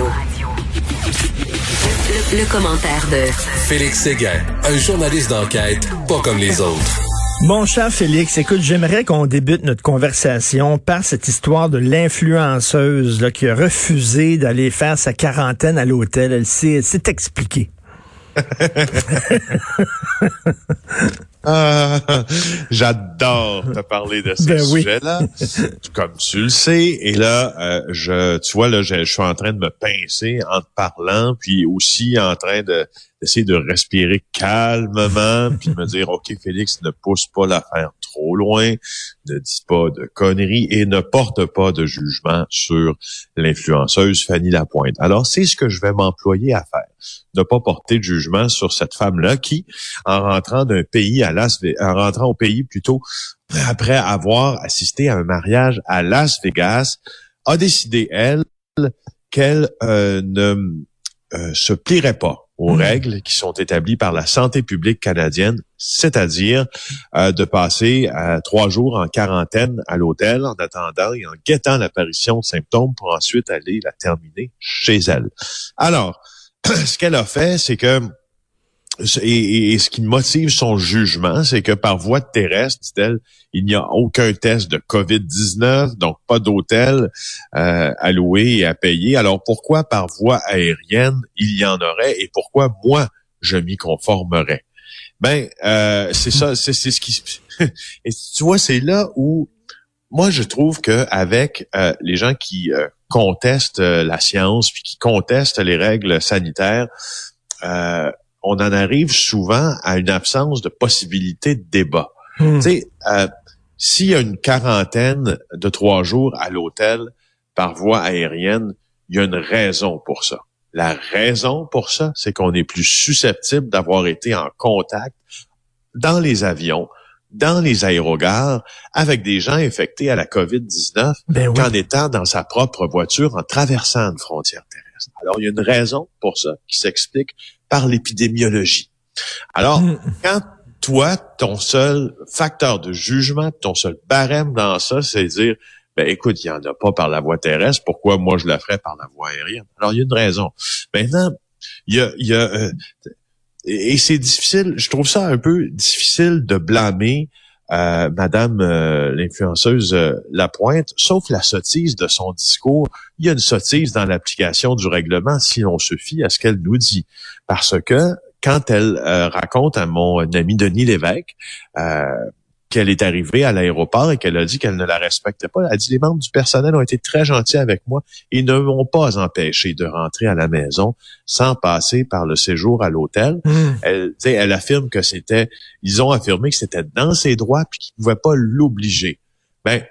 Radio. Le, le commentaire de Félix Séguin, un journaliste d'enquête pas comme les autres. Mon cher Félix, écoute, j'aimerais qu'on débute notre conversation par cette histoire de l'influenceuse là, qui a refusé d'aller faire sa quarantaine à l'hôtel. Elle s'est expliquée. Ah, J'adore te parler de ces Ben oui. sujets-là, comme tu le sais. Et là, euh, je, tu vois, là, je, je suis en train de me pincer en te parlant, puis aussi en train de d'essayer de respirer calmement, puis de me dire, OK, Félix, ne pousse pas l'affaire trop loin, ne dis pas de conneries et ne porte pas de jugement sur l'influenceuse Fanny Lapointe. Alors, c'est ce que je vais m'employer à faire. Ne pas porter de jugement sur cette femme-là qui, en rentrant d'un pays à Las en rentrant au pays plutôt après avoir assisté à un mariage à Las Vegas, a décidé, elle, qu'elle euh, ne euh, se plierait pas aux Mm. règles qui sont établies par la santé publique canadienne, c'est-à-dire euh, de passer euh, trois jours en quarantaine à l'hôtel en attendant et en guettant l'apparition de symptômes pour ensuite aller la terminer chez elle. Alors, ce qu'elle a fait, c'est que et, et- ce qui motive son jugement, c'est que par voie terrestre, dit-elle, il n'y a aucun test de COVID-19, donc pas d'hôtel euh, à louer et à payer. Alors pourquoi par voie aérienne il y en aurait et pourquoi moi je m'y conformerais? Ben euh, c'est ça, c'est ce qui. et tu vois, c'est là où moi je trouve que avec euh, les gens qui euh, contestent euh, la science puis qui contestent les règles sanitaires. On en arrive souvent à une absence de possibilité de débat. Hmm. Tu sais, euh, s'il y a une quarantaine de trois jours à l'hôtel par voie aérienne, il y a une raison pour ça. La raison pour ça, c'est qu'on est plus susceptible d'avoir été en contact dans les avions, dans les aérogares, avec des gens infectés à la COVID-19 Ben oui. qu'en étant dans sa propre voiture en traversant une frontière terrestre. Alors, il y a une raison pour ça qui s'explique par l'épidémiologie. Alors, Mm. quand toi, ton seul facteur de jugement, ton seul barème dans ça, c'est de dire, ben écoute, il n'y en a pas par la voie terrestre, pourquoi moi je la ferais par la voie aérienne? Alors, il y a une raison. Maintenant, il y a... il y a euh, et c'est difficile, je trouve ça un peu difficile de blâmer euh, Madame euh, l'influenceuse euh, Lapointe, sauf la sottise de son discours. Il y a une sottise dans l'application du règlement si on se fie à ce qu'elle nous dit. Parce que quand elle euh, raconte à mon ami Denis Lévesque qu'elle est arrivée à l'aéroport et qu'elle a dit qu'elle ne la respectait pas, elle a dit les membres du personnel ont été très gentils avec moi et ne m'ont pas empêché de rentrer à la maison sans passer par le séjour à l'hôtel Hmm. elle, elle affirme que c'était, ils ont affirmé que c'était dans ses droits puis qu'ils pouvaient pas l'obliger. Ben,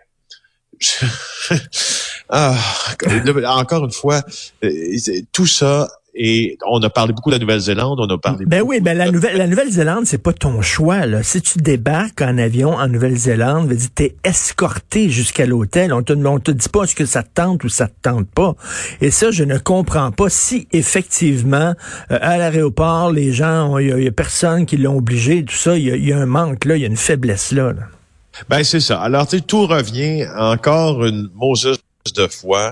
je- ah, encore une fois, euh, tout ça et on a parlé beaucoup de la Nouvelle-Zélande, on a parlé. Ben oui, ben la Nouvelle, la Nouvelle-Zélande, c'est pas ton choix. Là. Si tu débarques en avion en Nouvelle-Zélande, dire t'es escorté jusqu'à l'hôtel. On te, on te dit pas est-ce que ça te tente ou ça te tente pas. Et ça, je ne comprends pas si effectivement euh, à l'aéroport, les gens, il y, a- y a personne qui l'ont obligé, tout ça, il y, a- y a un manque là, il y a une faiblesse là. là. Ben c'est ça. Alors tu sais, tout revient encore une Moses de fois euh,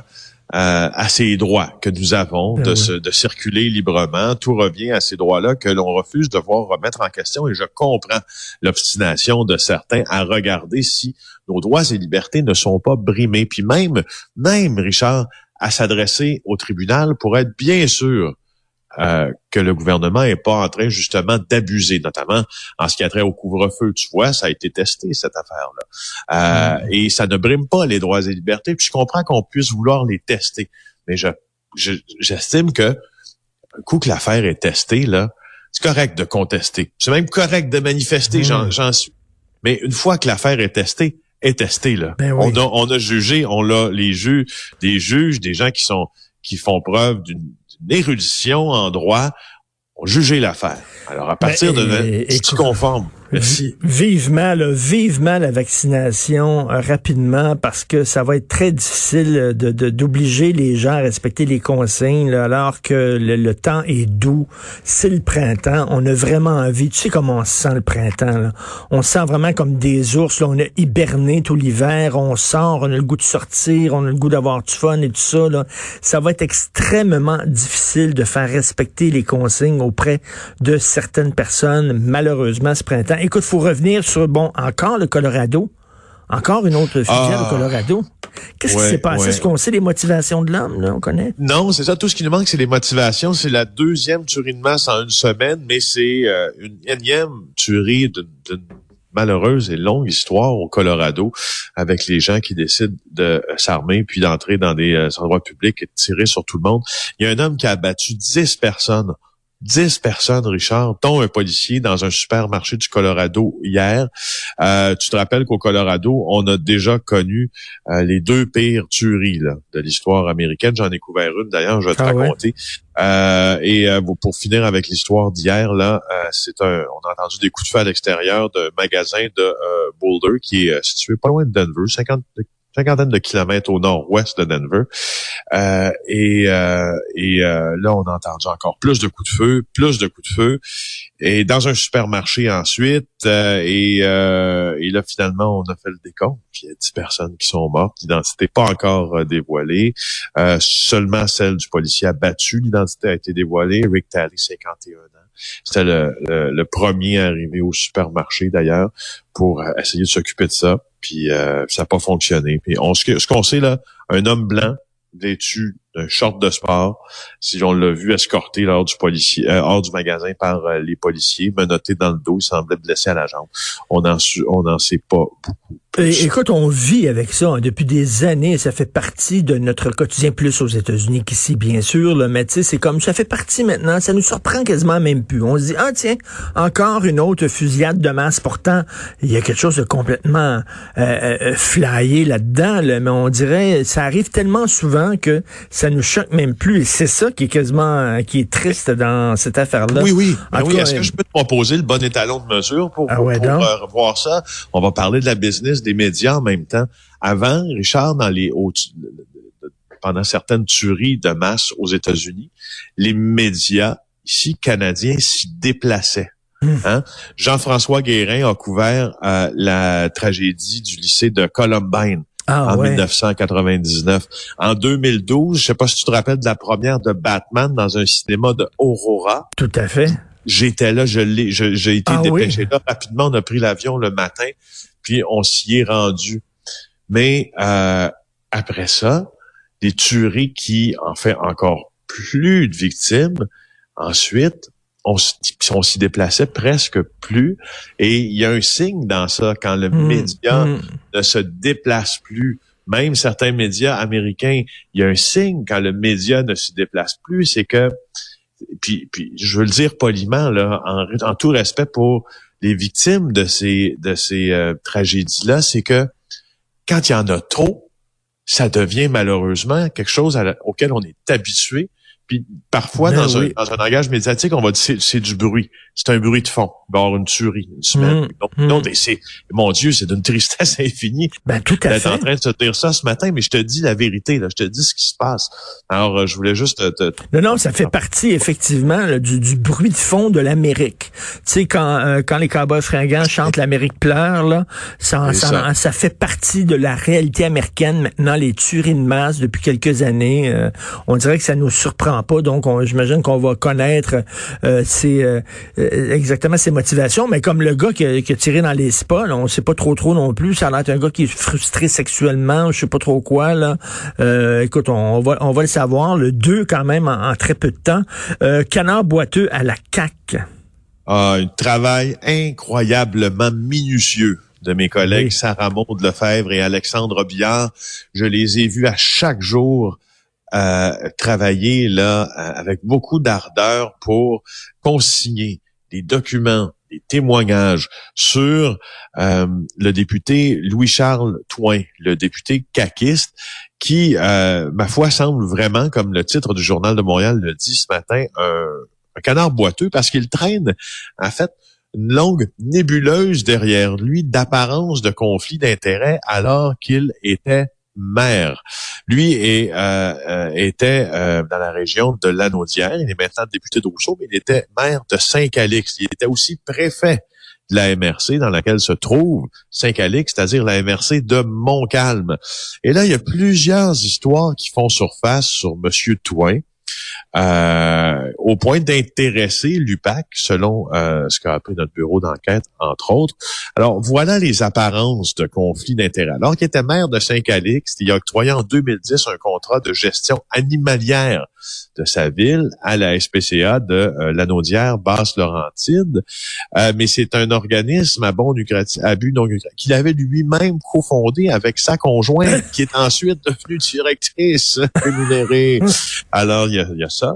à ces droits que nous avons Ben de, se- de circuler librement. Tout revient à ces droits-là que l'on refuse de voir remettre en question. Et je comprends l'obstination de certains à regarder si nos droits et libertés ne sont pas brimés. Puis même, même Richard, à s'adresser au tribunal pour être bien sûr euh, que le gouvernement est pas en train justement d'abuser, notamment en ce qui a trait au couvre-feu. Tu vois, ça a été testé cette affaire-là, Euh, et ça ne brime pas les droits et libertés. Puis je comprends qu'on puisse vouloir les tester, mais je je- j'estime que un coup que l'affaire est testée là, c'est correct de contester. C'est même correct de manifester. Mm. J'en j'en suis. Mais une fois que l'affaire est testée, est testée là. Ben oui. On a on a jugé, on a les juges, des juges, des gens qui sont qui font preuve d'une érudition en droit, ont jugé l'affaire. Alors, à partir Ben, de et- là, Merci. Vivement, là, vivement la vaccination euh, rapidement parce que ça va être très difficile de d'obliger les gens à respecter les consignes alors que le, temps est doux. C'est le printemps. On a vraiment envie. Tu sais comment on se sent le printemps. Là? On se sent vraiment comme des ours. Là. On a hiberné tout l'hiver. On sort. On a le goût de sortir. On a le goût d'avoir du fun et tout ça. Là. Ça va être extrêmement difficile de faire respecter les consignes auprès de certaines personnes. Malheureusement, ce printemps. Écoute, faut revenir sur, bon, encore le Colorado. Encore une autre fusillade au ah. Colorado. Qu'est-ce qui s'est passé? Est-ce qu'on sait les motivations de l'homme, là? On connaît? Non, c'est ça. Tout ce qui nous manque, c'est les motivations. C'est la deuxième tuerie de masse en une semaine, mais c'est euh, une énième tuerie d'une malheureuse et longue histoire au Colorado avec les gens qui décident de s'armer puis d'entrer dans des euh, endroits publics et de tirer sur tout le monde. Il y a un homme qui a abattu 10 personnes 10 personnes, Richard, dont un policier dans un supermarché du Colorado hier. Euh, tu te rappelles qu'au Colorado, on a déjà connu euh, les deux pires tueries de l'histoire américaine. J'en ai couvert une d'ailleurs, je vais te ah raconter. Euh, et pour finir avec l'histoire d'hier, là, c'est un, on a entendu des coups de feu à l'extérieur d'un magasin de Boulder qui est situé pas loin de Denver, 50 cinquantaine de kilomètres au nord-ouest de Denver. Euh, et euh, et euh, là, on a entendu encore plus de coups de feu, plus de coups de feu. Et dans un supermarché ensuite. et, et là, finalement, on a fait le décompte. il y a 10 personnes qui sont mortes. L'identité pas encore dévoilée. seulement celle du policier abattu. L'identité a été dévoilée. Rick Talley, 51 ans. C'était le, le, premier arrivé au supermarché d'ailleurs pour essayer de s'occuper de ça puis euh, ça n'a pas fonctionné. Puis on, ce qu'on sait là, un homme blanc vêtu d'un short de sport, si on l'a vu escorté lors du policier, euh, hors du magasin par euh, les policiers, menotté dans le dos, il semblait blessé à la jambe. On n'en on en sait pas beaucoup écoute, on vit avec ça hein, depuis des années. Ça fait partie de notre quotidien, plus aux États-Unis qu'ici, bien sûr. Là, mais tu sais, c'est comme ça fait partie maintenant. Ça nous surprend quasiment même plus. On se dit, ah tiens, encore une autre fusillade de masse. Pourtant, il y a quelque chose de complètement euh, euh, flyé là-dedans. mais on dirait, ça arrive tellement souvent que nous choque même plus. Et c'est ça qui est quasiment, qui est triste dans cette affaire-là. Oui, oui. Ben oui. Est-ce que je peux te proposer le bon étalon de mesure pour, ah pour, euh, ça? On va parler de la business des médias en même temps. Avant, Richard, dans les pendant certaines tueries de masse aux États-Unis, les médias ici canadiens s'y déplaçaient. Hmm. Hein? Jean-François Guérin a couvert euh, la tragédie du lycée de Columbine. Ah, en 1999. En 2012, je sais pas si tu te rappelles de la première de Batman dans un cinéma de Aurora. Tout à fait. J'étais là, je l'ai, j'ai été ah dépêché là rapidement. On a pris l'avion le matin puis on s'y est rendu. Mais euh, après ça, des tueries qui en fait encore plus de victimes. Ensuite, on, s'y déplaçait presque plus. Et il y a un signe dans ça quand le mmh, média mmh. ne se déplace plus. Même certains médias américains, il y a un signe quand le média ne se déplace plus, c'est que, puis, puis je veux le dire poliment là, en, en tout respect pour les victimes de ces de ces euh, tragédies-là, c'est que quand il y en a trop, ça devient malheureusement quelque chose auquel on est habitué puis parfois, ben dans, un, dans un langage médiatique, on va dire c'est du bruit. C'est un bruit de fond. Il va y avoir une tuerie, une semaine. Mmh, non, mmh. c'est, mon Dieu, c'est d'une tristesse infinie. Ben, tout à fait. en train de te dire ça ce matin, mais je te dis la vérité, là. Je te dis ce qui se passe. Alors, euh, je voulais juste te, Non, non, ça fait partie, effectivement, du, du, bruit de fond de l'Amérique. Tu sais, quand, euh, quand les cowboys fringants chantent l'Amérique pleure, là, ça, ça, ça. fait partie de la réalité américaine. Maintenant, les tueries de masse depuis quelques années, euh, on dirait que ça nous surprend pas. Donc, j'imagine qu'on va connaître euh, euh, exactement ses motivations. Mais comme le gars qui a, tiré dans les spas, on sait pas trop trop non plus. Ça a l'air un gars qui est frustré sexuellement, je sais pas trop quoi. Là. Euh, écoute, on, va on va le savoir. Le 2 quand même en, très peu de temps. canard boiteux à la. Ah, un travail incroyablement minutieux de mes collègues Sarah Maud Lefebvre et Alexandre Billard. Je les ai vus à chaque jour euh, travailler là euh, avec beaucoup d'ardeur pour consigner des documents, des témoignages sur euh, le député Louis-Charles Toin, le député caquiste, qui, ma foi, semble vraiment, comme le titre du Journal de Montréal le dit ce matin, un, un canard boiteux parce qu'il traîne, en fait, une longue nébuleuse derrière lui d'apparence de conflit d'intérêts alors qu'il était maire. Lui euh, euh, était euh, dans la région de Lanaudière. Il est maintenant député de Rousseau, mais il était maire de Saint-Calix. Il était aussi préfet de la MRC dans laquelle se trouve Saint-Calix, c'est-à-dire la MRC de Montcalm. Et là, il y a plusieurs histoires qui font surface sur Monsieur Touin. Euh, au point d'intéresser l'UPAC, selon euh, ce qu'a appris notre bureau d'enquête, entre autres. Alors, voilà les apparences de conflit d'intérêts. Alors qu'il était maire de Saint-Calixte, il a octroyé en 2010 un contrat de gestion animalière de sa ville à la SPCA de euh, Lanaudière Basse-Laurentide. Euh, mais c'est un organisme à bon lucratif, à but non lucratif, qu'il avait lui-même cofondé avec sa conjointe, qui est ensuite devenue directrice rémunérée. Alors, il y a, il y a ça.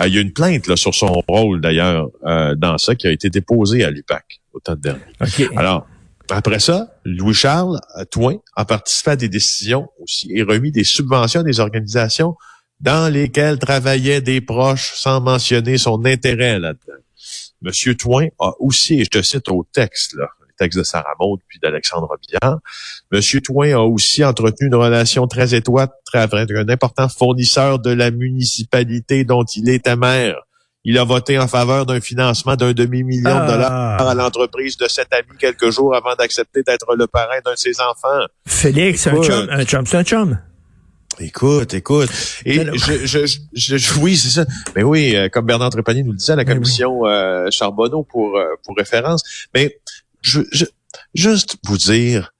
Euh, il y a une plainte là, sur son rôle, d'ailleurs, euh, dans ça, qui a été déposée à l'UPAC au temps dernier. OK. Alors, après ça, Louis-Charles Touin a participé à des décisions aussi et remis des subventions à des organisations dans lesquelles travaillaient des proches sans mentionner son intérêt là-dedans. Monsieur Touin a aussi, et je te cite au texte, là, texte de Sarah Maud puis d'Alexandre Billard, Monsieur Touin a aussi entretenu une relation très étroite avec un important fournisseur de la municipalité dont il était maire. Il a voté en faveur d'un financement d'un demi-million Ah. de dollars à l'entreprise de cet ami quelques jours avant d'accepter d'être le parrain d'un de ses enfants. Félix, un chum, un chum, c'est un chum. Écoute, écoute. Et je, je, je, je- oui, c'est ça. Mais oui, euh, comme Bernard Trépanier nous le disait à la oui. commission euh, Charbonneau pour, euh, pour référence. Mais je, je, juste vous dire,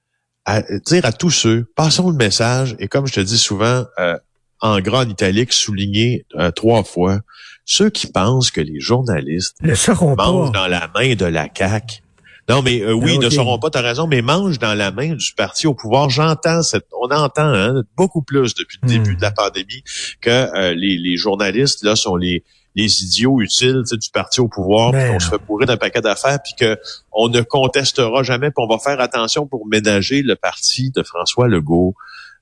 à, dire à tous ceux, passons le message, et comme je te dis souvent, euh, en grand en italique, souligné euh, trois fois, ceux qui pensent que les journalistes Le sauront mangent pas. dans la main de la CAQ. Non, mais euh, oui, Ah, ne ok. sauront pas, t'as raison, mais mangent dans la main du parti au pouvoir. J'entends cette, on entend hein, beaucoup plus depuis le Hmm. début de la pandémie que euh, les, les journalistes là sont les les idiots utiles du parti au pouvoir, puis Ben qu'on se fait bourrer d'un paquet d'affaires, puis que on ne contestera jamais, puis on va faire attention pour ménager le parti de François Legault.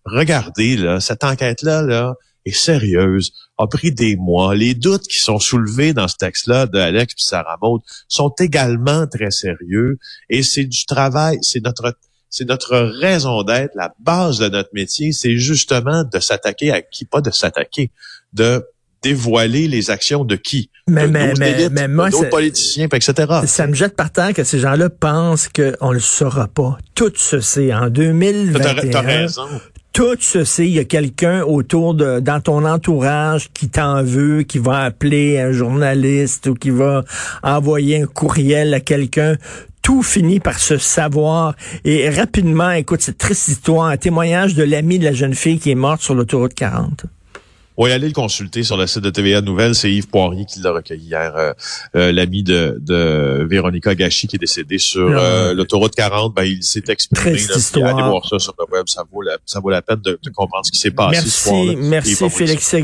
Regardez là, cette enquête là est sérieuse, a pris des mois. Les doutes qui sont soulevés dans ce texte-là de Alex puis Sarah Maud sont également très sérieux et c'est du travail, c'est notre c'est notre raison d'être, la base de notre métier, c'est justement de s'attaquer à qui, pas de s'attaquer, de dévoiler les actions de qui, Mais, de mais, nos mais, élites, mais moi, politiciens, etc. ça me jette par terre que ces gens-là pensent qu'on le saura pas. Tout se sait. En T'as 2021, t'as raison. tout sait. Il y a quelqu'un autour de, dans ton entourage qui t'en veut, qui va appeler un journaliste ou qui va envoyer un courriel à quelqu'un. Tout finit par se savoir. Et rapidement, écoute, cette triste histoire, un témoignage de l'ami de la jeune fille qui est morte sur l'autoroute 40. Oui, allez le consulter sur le site de TVA Nouvelles. C'est Yves Poirier qui l'a recueilli hier, euh, euh, l'ami de, de Véronica Gachi qui est décédée sur Ah. euh, l'autoroute 40. Ben, il s'est exprimé. Là. Allez voir ça sur le web. Ça vaut la, ça vaut la peine de, de comprendre ce qui s'est passé. ce Merci, soir-là. Yves merci. Félix Séguin.